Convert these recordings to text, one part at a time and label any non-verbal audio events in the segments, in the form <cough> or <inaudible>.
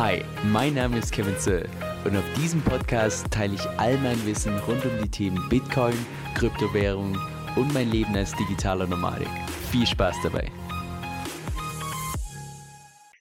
Hi, mein Name ist Kevin Zöll und auf diesem Podcast teile ich all mein Wissen rund um die Themen Bitcoin, Kryptowährung und mein Leben als digitaler Nomadik. Viel Spaß dabei!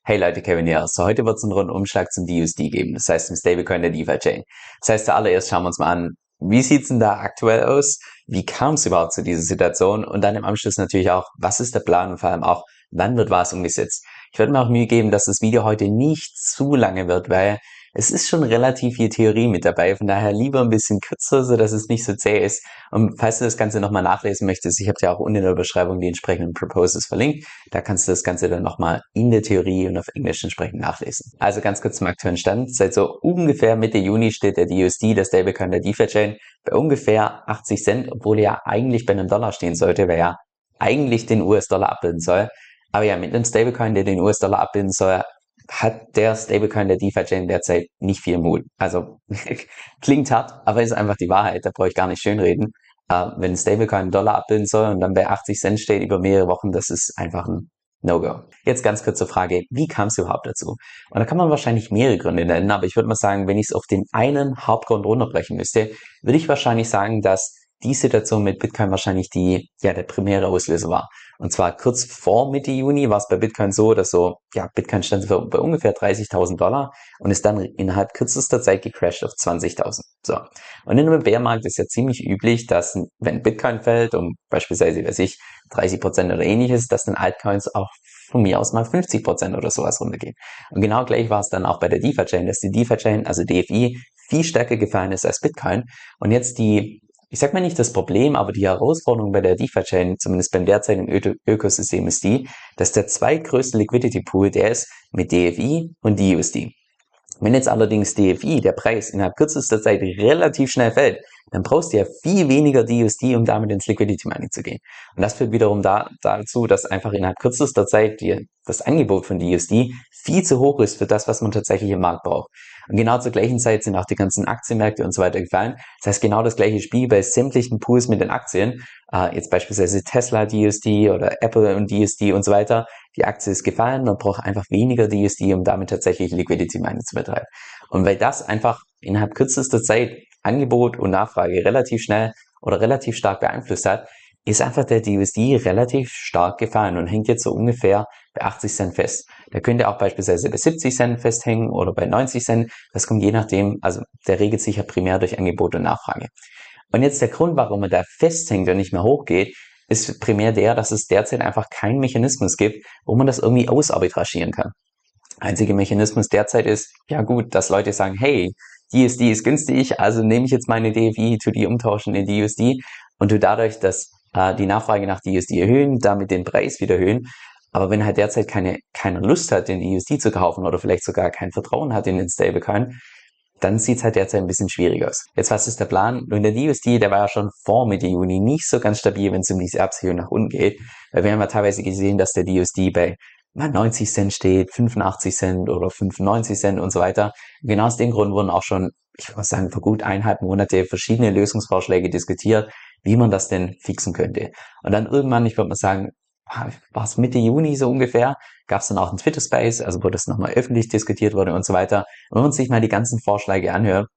Hey Leute, Kevin hier. So, heute wird es einen Rundumschlag zum DUSD geben, das heißt zum Stablecoin der DeFi-Chain. Das heißt, zuallererst schauen wir uns mal an, wie sieht's denn da aktuell aus? Wie kam es überhaupt zu dieser Situation? Und dann im Anschluss natürlich auch, was ist der Plan und vor allem auch, wann wird was umgesetzt? Ich werde mir auch Mühe geben, dass das Video heute nicht zu lange wird, weil es ist schon relativ viel Theorie mit dabei, von daher lieber ein bisschen kürzer, so dass es nicht so zäh ist. Und falls du das Ganze nochmal nachlesen möchtest, ich habe dir auch unten in der Beschreibung die entsprechenden Proposals verlinkt. Da kannst du das Ganze dann nochmal in der Theorie und auf Englisch entsprechend nachlesen. Also ganz kurz zum aktuellen Stand. Seit so ungefähr Mitte Juni steht der DUSD, der Stablecoin der DeFi-Chain, bei ungefähr 80 Cent, obwohl er ja eigentlich bei einem Dollar stehen sollte, weil er eigentlich den US-Dollar abbilden soll. Aber ja, mit einem Stablecoin, der den US-Dollar abbilden soll, hat der Stablecoin der DeFi-Chain derzeit nicht viel Mut. Also <laughs> klingt hart, aber ist einfach die Wahrheit. Da brauche ich gar nicht schönreden. Äh, wenn ein Stablecoin einen Dollar abbilden soll und dann bei 80 Cent steht über mehrere Wochen, das ist einfach ein No-Go. Jetzt ganz kurze Frage, wie kam es überhaupt dazu? Und da kann man wahrscheinlich mehrere Gründe nennen, aber ich würde mal sagen, wenn ich es auf den einen Hauptgrund runterbrechen müsste, würde ich wahrscheinlich sagen, dass die Situation mit Bitcoin wahrscheinlich die, ja, der primäre Auslöser war. Und zwar kurz vor Mitte Juni war es bei Bitcoin so, dass so, ja, Bitcoin stand bei ungefähr 30.000 Dollar und ist dann innerhalb kürzester Zeit gecrashed auf 20.000. So. Und in einem Bärmarkt ist ja ziemlich üblich, dass wenn Bitcoin fällt um beispielsweise, weiß ich, 30 Prozent oder ähnliches, dass dann Altcoins auch von mir aus mal 50 Prozent oder sowas runtergehen. Und genau gleich war es dann auch bei der DeFi-Chain, dass die DeFi-Chain, also DFI, viel stärker gefallen ist als Bitcoin. Und jetzt die ich sag mal nicht das Problem, aber die Herausforderung bei der DeFi-Chain, zumindest beim derzeitigen Ö Ökosystem, ist die, dass der zweitgrößte Liquidity Pool, der ist mit DFI und DUSD. Wenn jetzt allerdings DFI, der Preis, innerhalb kürzester Zeit relativ schnell fällt, dann brauchst du ja viel weniger DUSD, um damit ins Liquidity Mining zu gehen. Und das führt wiederum da, dazu, dass einfach innerhalb kürzester Zeit die, das Angebot von DUSD viel zu hoch ist für das, was man tatsächlich im Markt braucht. Und genau zur gleichen Zeit sind auch die ganzen Aktienmärkte und so weiter gefallen. Das heißt, genau das gleiche Spiel bei sämtlichen Pools mit den Aktien. Äh, jetzt beispielsweise Tesla DUSD oder Apple und DUSD und so weiter. Die Aktie ist gefallen, man braucht einfach weniger DUSD, um damit tatsächlich Liquidity Mining zu betreiben. Und weil das einfach innerhalb kürzester Zeit Angebot und Nachfrage relativ schnell oder relativ stark beeinflusst hat, ist einfach der DUSD relativ stark gefallen und hängt jetzt so ungefähr bei 80 Cent fest. Der könnte auch beispielsweise bei 70 Cent festhängen oder bei 90 Cent. Das kommt je nachdem, also der regelt sich ja primär durch Angebot und Nachfrage. Und jetzt der Grund, warum er da festhängt und nicht mehr hochgeht, ist primär der, dass es derzeit einfach keinen Mechanismus gibt, wo man das irgendwie ausarbitragieren kann. Einziger Mechanismus derzeit ist, ja gut, dass Leute sagen, hey, DSD ist günstig, also nehme ich jetzt meine DFI to die umtauschen in DUSD und du dadurch, dass äh, die Nachfrage nach DUSD erhöhen, damit den Preis wieder erhöhen. Aber wenn halt derzeit keine, keine Lust hat, den DUSD zu kaufen oder vielleicht sogar kein Vertrauen hat in den Stablecoin, dann sieht's halt derzeit ein bisschen schwierig aus. Jetzt, was ist der Plan? Nun, der DUSD, der war ja schon vor Mitte Juni nicht so ganz stabil, wenn es um diese Absicherung nach unten geht. Weil wir haben ja teilweise gesehen, dass der DUSD bei 90 Cent steht, 85 Cent oder 95 Cent und so weiter. genau aus dem Grund wurden auch schon, ich würde sagen, vor gut eineinhalb Monate verschiedene Lösungsvorschläge diskutiert, wie man das denn fixen könnte. Und dann irgendwann, ich würde mal sagen, war es Mitte Juni so ungefähr, gab es dann auch einen Twitter Space, also wo das nochmal öffentlich diskutiert wurde und so weiter. Und wenn man sich mal die ganzen Vorschläge anhört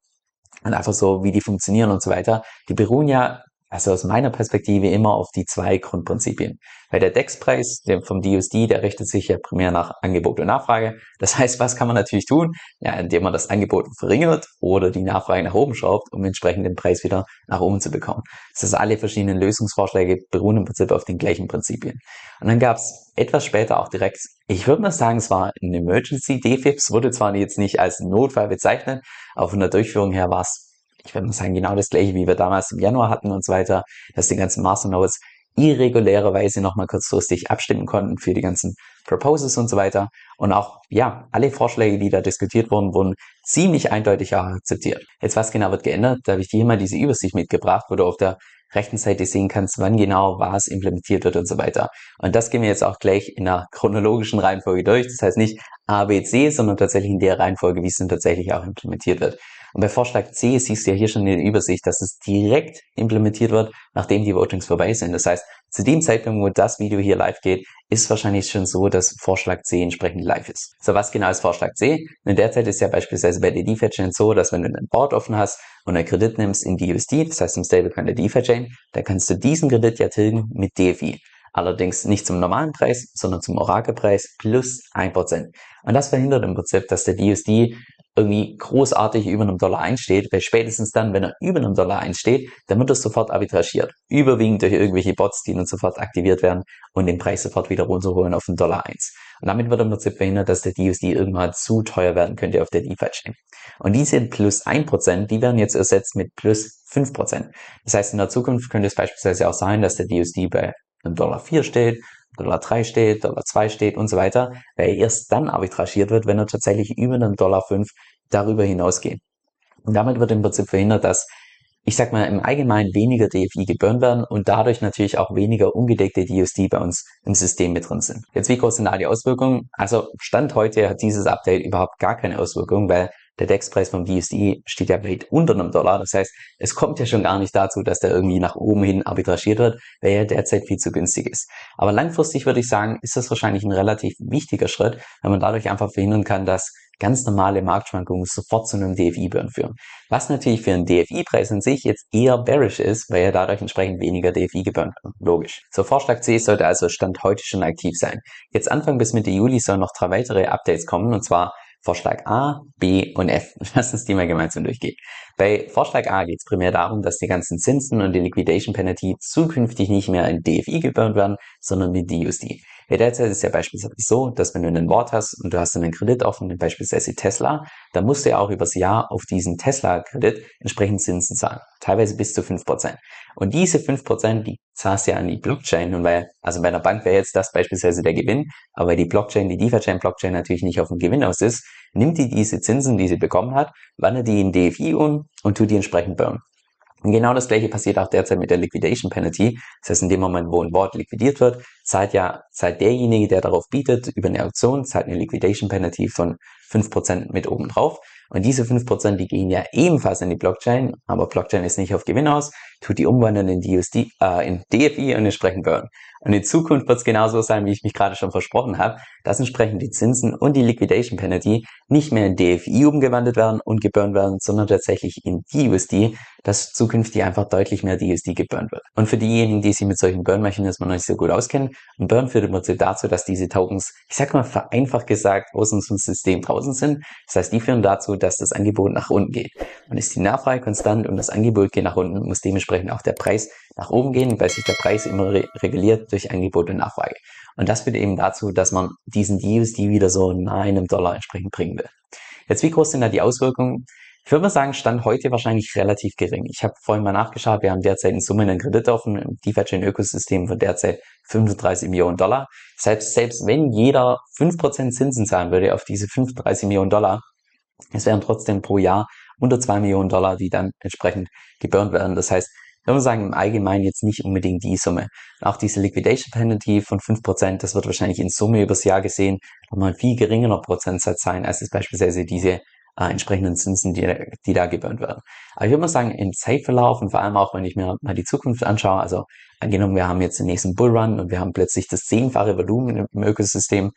und einfach so, wie die funktionieren und so weiter, die beruhen ja also aus meiner Perspektive immer auf die zwei Grundprinzipien. Weil der DEX-Preis vom DUSD, der richtet sich ja primär nach Angebot und Nachfrage. Das heißt, was kann man natürlich tun? Ja, indem man das Angebot verringert oder die Nachfrage nach oben schraubt, um entsprechend den Preis wieder nach oben zu bekommen. Das heißt, alle verschiedenen Lösungsvorschläge beruhen im Prinzip auf den gleichen Prinzipien. Und dann gab es etwas später auch direkt, ich würde mal sagen, es war ein Emergency DFIPS, wurde zwar jetzt nicht als Notfall bezeichnet, aber von der Durchführung her war es ich würde mal sagen, genau das gleiche, wie wir damals im Januar hatten und so weiter, dass die ganzen Masternodes irregulärerweise nochmal kurzfristig abstimmen konnten für die ganzen Proposals und so weiter. Und auch, ja, alle Vorschläge, die da diskutiert wurden, wurden ziemlich eindeutig auch akzeptiert. Jetzt, was genau wird geändert? Da habe ich dir mal diese Übersicht mitgebracht, wo du auf der rechten Seite sehen kannst, wann genau was implementiert wird und so weiter. Und das gehen wir jetzt auch gleich in einer chronologischen Reihenfolge durch. Das heißt nicht A, B, C, sondern tatsächlich in der Reihenfolge, wie es dann tatsächlich auch implementiert wird. Und bei Vorschlag C siehst du ja hier schon in der Übersicht, dass es direkt implementiert wird, nachdem die Votings vorbei sind. Das heißt, zu dem Zeitpunkt, wo das Video hier live geht, ist wahrscheinlich schon so, dass Vorschlag C entsprechend live ist. So, was genau ist Vorschlag C? In der Zeit ist ja beispielsweise bei der DeFi-Chain so, dass wenn du einen Board offen hast und einen Kredit nimmst in DUSD, das heißt im Stablecoin der DeFi-Chain, dann kannst du diesen Kredit ja tilgen mit DeFi. Allerdings nicht zum normalen Preis, sondern zum Orakelpreis plus 1%. Und das verhindert im Prinzip, dass der DUSD irgendwie großartig über einem Dollar einsteht, weil spätestens dann, wenn er über einem Dollar einsteht, dann wird es sofort arbitragiert. Überwiegend durch irgendwelche Bots, die dann sofort aktiviert werden und den Preis sofort wieder runterholen auf den Dollar 1. Und damit wird im Prinzip verhindert, dass der DUSD irgendwann zu teuer werden könnte auf der DeFi-Chain. Und diese plus 1%, die werden jetzt ersetzt mit plus 5%. Das heißt, in der Zukunft könnte es beispielsweise auch sein, dass der DUSD bei einem Dollar 4 steht, Dollar 3 steht, Dollar 2 steht und so weiter, weil er erst dann arbitragiert wird, wenn er tatsächlich über einen Dollar 5 darüber hinausgeht. Und damit wird im Prinzip verhindert, dass ich sag mal, im Allgemeinen weniger DFI geburnt werden und dadurch natürlich auch weniger ungedeckte DUSD bei uns im System mit drin sind. Jetzt, wie groß sind da die Auswirkungen? Also, Stand heute hat dieses Update überhaupt gar keine Auswirkungen, weil der DEX-Preis vom DSD steht ja weit unter einem Dollar. Das heißt, es kommt ja schon gar nicht dazu, dass der irgendwie nach oben hin arbitragiert wird, weil er derzeit viel zu günstig ist. Aber langfristig würde ich sagen, ist das wahrscheinlich ein relativ wichtiger Schritt, weil man dadurch einfach verhindern kann, dass ganz normale Marktschwankungen sofort zu einem DFI-Burn führen. Was natürlich für einen DFI-Preis an sich jetzt eher bearish ist, weil er dadurch entsprechend weniger DFI geburnt wird. Logisch. So, Vorschlag C sollte also Stand heute schon aktiv sein. Jetzt Anfang bis Mitte Juli sollen noch drei weitere Updates kommen, und zwar Vorschlag A, B und F. <laughs> Lass uns die mal gemeinsam durchgehen. Bei Vorschlag A geht es primär darum, dass die ganzen Zinsen und die Liquidation Penalty zukünftig nicht mehr in DFI geburnt werden, sondern in DUSD. Ja, derzeit ist ja beispielsweise so, dass wenn du einen Wort hast und du hast einen Kredit offen, beispielsweise Tesla, dann musst du ja auch übers Jahr auf diesen Tesla-Kredit entsprechend Zinsen zahlen. Teilweise bis zu 5%. Und diese 5%, die zahlst du ja an die Blockchain. Und weil, also bei einer Bank wäre jetzt das beispielsweise der Gewinn, aber weil die Blockchain, die DeFi-Chain-Blockchain natürlich nicht auf den Gewinn aus ist, nimmt die diese Zinsen, die sie bekommen hat, wandert die in DFI um und tut die entsprechend burn. Genau das gleiche passiert auch derzeit mit der Liquidation Penalty. Das heißt, in dem Moment, wo ein Wort liquidiert wird, zahlt ja, zahlt derjenige, der darauf bietet, über eine Auktion, zahlt eine Liquidation Penalty von 5% mit oben drauf. Und diese 5%, die gehen ja ebenfalls in die Blockchain, aber Blockchain ist nicht auf Gewinn aus, tut die umwandeln in DUSD, äh, in DFI und entsprechend Burn. Und in Zukunft wird es genauso sein, wie ich mich gerade schon versprochen habe, dass entsprechend die Zinsen und die Liquidation Penalty nicht mehr in DFI umgewandelt werden und geburnt werden, sondern tatsächlich in DUSD, dass zukünftig einfach deutlich mehr DUSD geburnt wird. Und für diejenigen, die sich mit solchen Burn-Mechanismen noch nicht so gut auskennen, ein Burn führt im Prinzip dazu, dass diese Tokens, ich sag mal vereinfacht gesagt, aus unserem System draußen sind. Das heißt, die führen dazu, dass das Angebot nach unten geht. Und ist die Nachfrage konstant und das Angebot geht nach unten, muss dementsprechend auch der Preis nach oben gehen, weil sich der Preis immer re reguliert durch Angebot und Nachfrage. Und das führt eben dazu, dass man diesen USD wieder so nahe einem Dollar entsprechend bringen will. Jetzt, wie groß sind da die Auswirkungen? Ich würde mal sagen, Stand heute wahrscheinlich relativ gering. Ich habe vorhin mal nachgeschaut, wir haben derzeit in Summe einen Kredit offen im DeFi-Chain-Ökosystem von derzeit 35 Millionen Dollar. Selbst, selbst wenn jeder 5% Zinsen zahlen würde auf diese 35 Millionen Dollar, es wären trotzdem pro Jahr unter 2 Millionen Dollar, die dann entsprechend geburnt werden. Das heißt, ich würde sagen, im Allgemeinen jetzt nicht unbedingt die Summe. auch diese Liquidation Penalty von 5%, das wird wahrscheinlich in Summe übers Jahr gesehen nochmal ein viel geringerer Prozentsatz sein, als es beispielsweise diese äh, entsprechenden Zinsen, die, die da geburnt werden. Aber ich würde mal sagen, im Zeitverlauf und vor allem auch, wenn ich mir mal die Zukunft anschaue, also angenommen, wir haben jetzt den nächsten Bullrun und wir haben plötzlich das zehnfache Volumen im Ökosystem,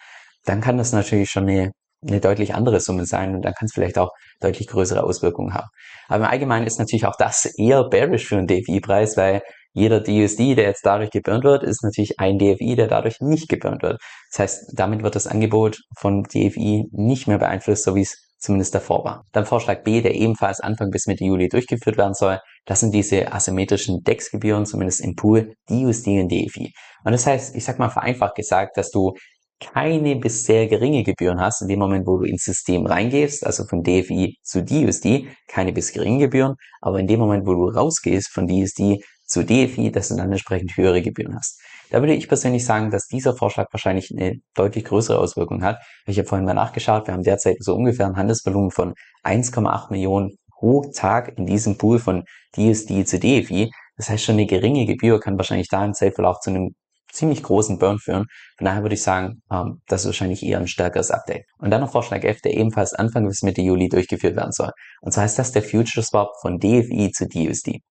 dann kann das natürlich schon eine eine deutlich andere Summe sein und dann kann es vielleicht auch deutlich größere Auswirkungen haben. Aber im Allgemeinen ist natürlich auch das eher bearish für einen DFI-Preis, weil jeder DUSD, der jetzt dadurch geburnt wird, ist natürlich ein DFI, der dadurch nicht geburnt wird. Das heißt, damit wird das Angebot von DFI nicht mehr beeinflusst, so wie es zumindest davor war. Dann Vorschlag B, der ebenfalls Anfang bis Mitte Juli durchgeführt werden soll. Das sind diese asymmetrischen DEX-Gebühren, zumindest im Pool, DUSD und DFI. Und das heißt, ich sag mal vereinfacht gesagt, dass du keine bis sehr geringe Gebühren hast, in dem Moment, wo du ins System reingehst, also von DFI zu DUSD, keine bis geringe Gebühren, aber in dem Moment, wo du rausgehst von DUSD zu DFI, dass du dann entsprechend höhere Gebühren hast. Da würde ich persönlich sagen, dass dieser Vorschlag wahrscheinlich eine deutlich größere Auswirkung hat. Ich habe vorhin mal nachgeschaut, wir haben derzeit so ungefähr ein Handelsvolumen von 1,8 Millionen pro Tag in diesem Pool von DSD zu DFI. Das heißt, schon eine geringe Gebühr kann wahrscheinlich da im Zeitverlauf zu einem ziemlich großen Burn führen. Von daher würde ich sagen, ähm, das ist wahrscheinlich eher ein stärkeres Update. Und dann noch Vorschlag F, der ebenfalls Anfang bis Mitte Juli durchgeführt werden soll. Und zwar ist das der Future Swap von DFI zu DUSD.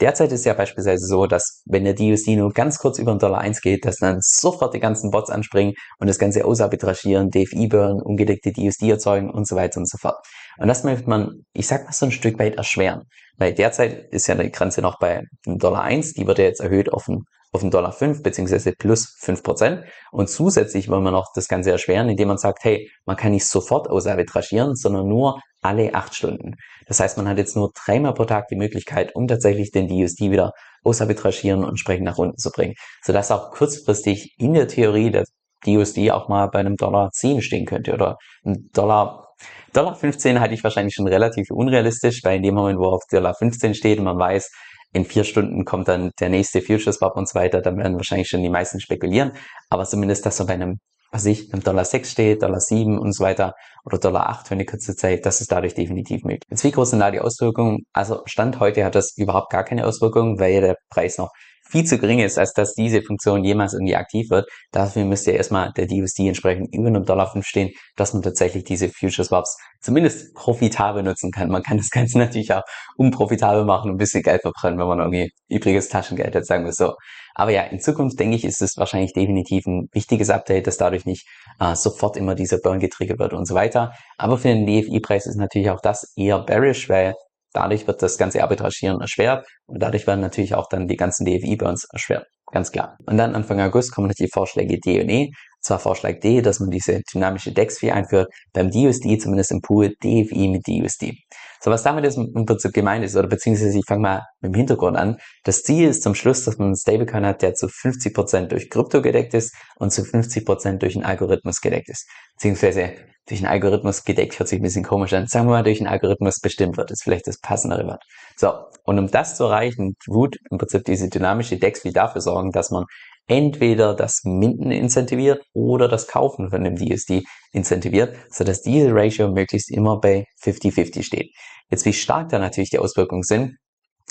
Derzeit ist ja beispielsweise so, dass wenn der DUSD nur ganz kurz über den Dollar 1 geht, dass dann sofort die ganzen Bots anspringen und das Ganze ausarbitragieren, DFI-Burn, ungedeckte DUSD erzeugen und so weiter und so fort. Und das möchte man, ich sag mal so ein Stück weit erschweren. Weil derzeit ist ja die Grenze noch bei dem Dollar 1, die wird ja jetzt erhöht auf den auf den Dollar 5 beziehungsweise plus 5 Prozent. Und zusätzlich wollen wir noch das Ganze erschweren, indem man sagt, hey, man kann nicht sofort ausarbitragieren, sondern nur alle acht Stunden. Das heißt, man hat jetzt nur dreimal pro Tag die Möglichkeit, um tatsächlich den DUSD wieder ausarbitragieren und entsprechend nach unten zu bringen. Sodass auch kurzfristig in der Theorie der DUSD auch mal bei einem Dollar 10 stehen könnte oder ein Dollar Dollar 15 halte ich wahrscheinlich schon relativ unrealistisch, weil in dem Moment, wo auf Dollar 15 steht und man weiß, in vier Stunden kommt dann der nächste Future Swap und so weiter, dann werden wahrscheinlich schon die meisten spekulieren. Aber zumindest, dass er bei einem, was ich, einem Dollar 6 steht, Dollar 7 und so weiter oder Dollar 8 für eine kurze Zeit, das ist dadurch definitiv möglich. Jetzt wie groß sind da die Auswirkungen? Also Stand heute hat das überhaupt gar keine Auswirkungen, weil der Preis noch viel zu gering ist, als dass diese Funktion jemals irgendwie aktiv wird. Dafür müsste ja erstmal der DUSD entsprechend über einem Dollar 5 stehen, dass man tatsächlich diese Future Swaps zumindest profitabel nutzen kann. Man kann das Ganze <laughs> natürlich auch unprofitabel machen und ein bisschen Geld verbrennen, wenn man irgendwie übriges Taschengeld hat, sagen wir so. Aber ja, in Zukunft denke ich, ist es wahrscheinlich definitiv ein wichtiges Update, dass dadurch nicht äh, sofort immer dieser Burn getriggert wird und so weiter. Aber für den DFI-Preis ist natürlich auch das eher bearish, weil Dadurch wird das ganze Arbitragieren erschwert und dadurch werden natürlich auch dann die ganzen DFI-Burns erschwert. Ganz klar. Und dann Anfang August kommen die Vorschläge D und E. Zwar Vorschlag D, dass man diese dynamische DEX-Fee einführt, beim DUSD zumindest im Pool DFI mit DUSD. So, was damit ist im Prinzip gemeint ist, oder beziehungsweise ich fange mal mit dem Hintergrund an. Das Ziel ist zum Schluss, dass man einen Stablecoin hat, der zu 50% durch Krypto gedeckt ist und zu 50% durch einen Algorithmus gedeckt ist. Beziehungsweise durch einen Algorithmus gedeckt hört sich ein bisschen komisch an. Sagen wir mal, durch einen Algorithmus bestimmt wird, ist vielleicht das passendere Wort. So, und um das zu erreichen, tut im Prinzip diese dynamische DEX wie dafür sorgen, dass man entweder das Minden incentiviert oder das Kaufen von dem DSD incentiviert, so dass die Ratio möglichst immer bei 50-50 steht. Jetzt wie stark da natürlich die Auswirkungen sind,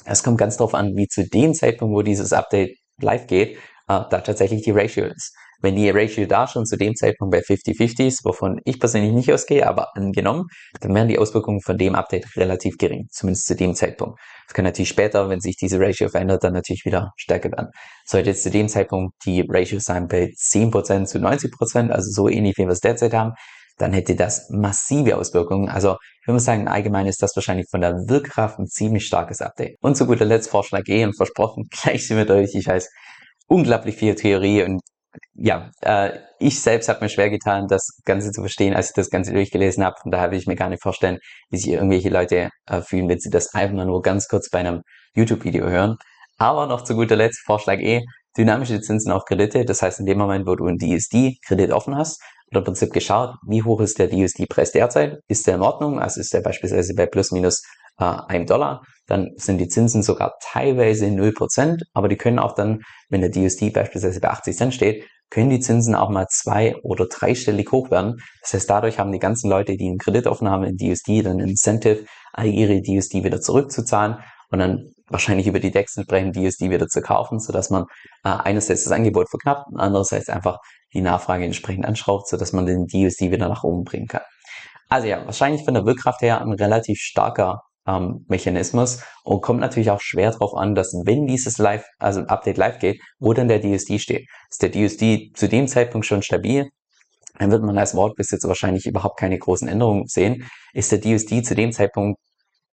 es kommt ganz darauf an, wie zu dem Zeitpunkt, wo dieses Update live geht, äh, da tatsächlich die Ratio ist. Wenn die Ratio da schon zu dem Zeitpunkt bei 50-50 ist, wovon ich persönlich nicht ausgehe, aber angenommen, dann wären die Auswirkungen von dem Update relativ gering, zumindest zu dem Zeitpunkt. Es kann natürlich später, wenn sich diese Ratio verändert, dann natürlich wieder stärker werden. Sollte jetzt zu dem Zeitpunkt die Ratio sein bei 10% zu 90%, also so ähnlich wie wir es derzeit haben, dann hätte das massive Auswirkungen. Also ich würde sagen, allgemein ist das wahrscheinlich von der Wirkkraft ein ziemlich starkes Update. Und zu guter Letzt Vorschlag E und versprochen, <laughs> gleich sind wir durch. Ich weiß, unglaublich viel Theorie und ja, äh, ich selbst habe mir schwer getan, das Ganze zu verstehen, als ich das Ganze durchgelesen habe. Und daher will ich mir gar nicht vorstellen, wie sich irgendwelche Leute äh, fühlen, wenn sie das einfach nur ganz kurz bei einem YouTube-Video hören. Aber noch zu guter Letzt, Vorschlag E, dynamische Zinsen auf Kredite. Das heißt, in dem Moment, wo du einen DSD-Kredit offen hast, wird im Prinzip geschaut, wie hoch ist der DSD-Preis derzeit? Ist der in Ordnung? Also ist der beispielsweise bei plus minus äh, einem Dollar? Dann sind die Zinsen sogar teilweise 0%, aber die können auch dann, wenn der DSD beispielsweise bei 80 Cent steht, können die Zinsen auch mal zwei- oder dreistellig hoch werden. Das heißt, dadurch haben die ganzen Leute, die einen Kredit offen haben in DSD, dann Incentive, all ihre DSD wieder zurückzuzahlen und dann wahrscheinlich über die DEX entsprechend DSD wieder zu kaufen, sodass man äh, einerseits das Angebot verknappt und andererseits einfach die Nachfrage entsprechend anschraubt, sodass man den DSD wieder nach oben bringen kann. Also ja, wahrscheinlich von der Wirkkraft her ein relativ starker ähm, Mechanismus und kommt natürlich auch schwer darauf an, dass wenn dieses Live, also Update live geht, wo dann der DSD steht. Ist der DSD zu dem Zeitpunkt schon stabil? Dann wird man als Wortbesitzer wahrscheinlich überhaupt keine großen Änderungen sehen. Ist der DSD zu dem Zeitpunkt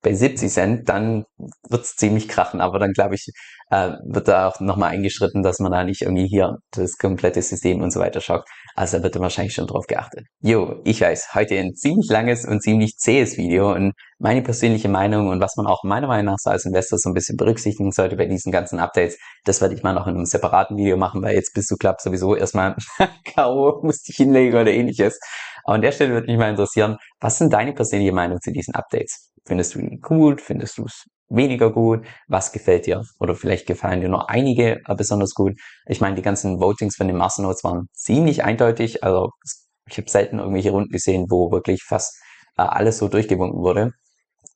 bei 70 Cent, dann wird's ziemlich krachen. Aber dann glaube ich, äh, wird da auch nochmal eingeschritten, dass man da nicht irgendwie hier das komplette System und so weiter schockt. Also da wird da wahrscheinlich schon drauf geachtet. Jo, ich weiß, heute ein ziemlich langes und ziemlich zähes Video und meine persönliche Meinung und was man auch meiner Meinung nach so als Investor so ein bisschen berücksichtigen sollte bei diesen ganzen Updates, das werde ich mal noch in einem separaten Video machen, weil jetzt bist du klappt sowieso erstmal <laughs> K.O. musste ich hinlegen oder ähnliches. Aber an der Stelle würde mich mal interessieren, was sind deine persönliche Meinung zu diesen Updates? Findest du ihn gut? Findest du es weniger gut? Was gefällt dir? Oder vielleicht gefallen dir nur einige äh, besonders gut. Ich meine, die ganzen Votings von den Masternodes waren ziemlich eindeutig. Also ich habe selten irgendwelche Runden gesehen, wo wirklich fast äh, alles so durchgewunken wurde.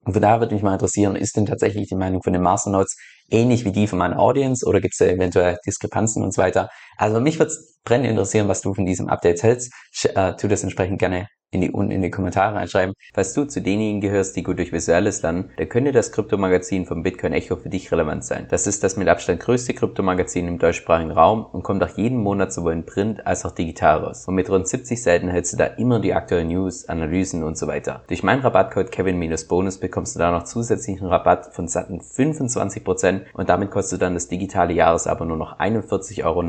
Und von daher würde mich mal interessieren, ist denn tatsächlich die Meinung von den Masternodes ähnlich wie die von meiner Audience oder gibt es eventuell Diskrepanzen und so weiter? Also mich würde brennend interessieren, was du von diesem Update hältst. Äh, tu das entsprechend gerne in die, unten in die Kommentare reinschreiben. Falls du zu denjenigen gehörst, die gut durch Visuelles lernen, dann könnte das Kryptomagazin vom Bitcoin Echo für dich relevant sein. Das ist das mit Abstand größte Kryptomagazin im deutschsprachigen Raum und kommt auch jeden Monat sowohl in Print als auch digital raus. Und mit rund 70 Seiten hältst du da immer die aktuellen News, Analysen und so weiter. Durch meinen Rabattcode Kevin-Bonus bekommst du da noch zusätzlichen Rabatt von satten 25% und damit kostet dann das digitale Jahresabo nur noch 41,99 Euro.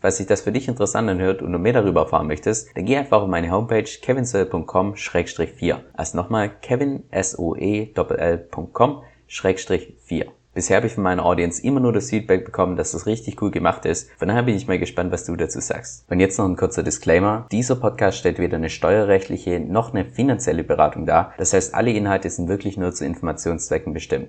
Falls sich das für dich interessant anhört und du mehr darüber erfahren möchtest, dann geh einfach auf meine Homepage Kevin kevinsoe.com-4. Also nochmal kevinsoe.com-4. Bisher habe ich von meiner Audience immer nur das Feedback bekommen, dass das richtig cool gemacht ist. Von daher bin ich mal gespannt, was du dazu sagst. Und jetzt noch ein kurzer Disclaimer. Dieser Podcast stellt weder eine steuerrechtliche noch eine finanzielle Beratung dar. Das heißt, alle Inhalte sind wirklich nur zu Informationszwecken bestimmt.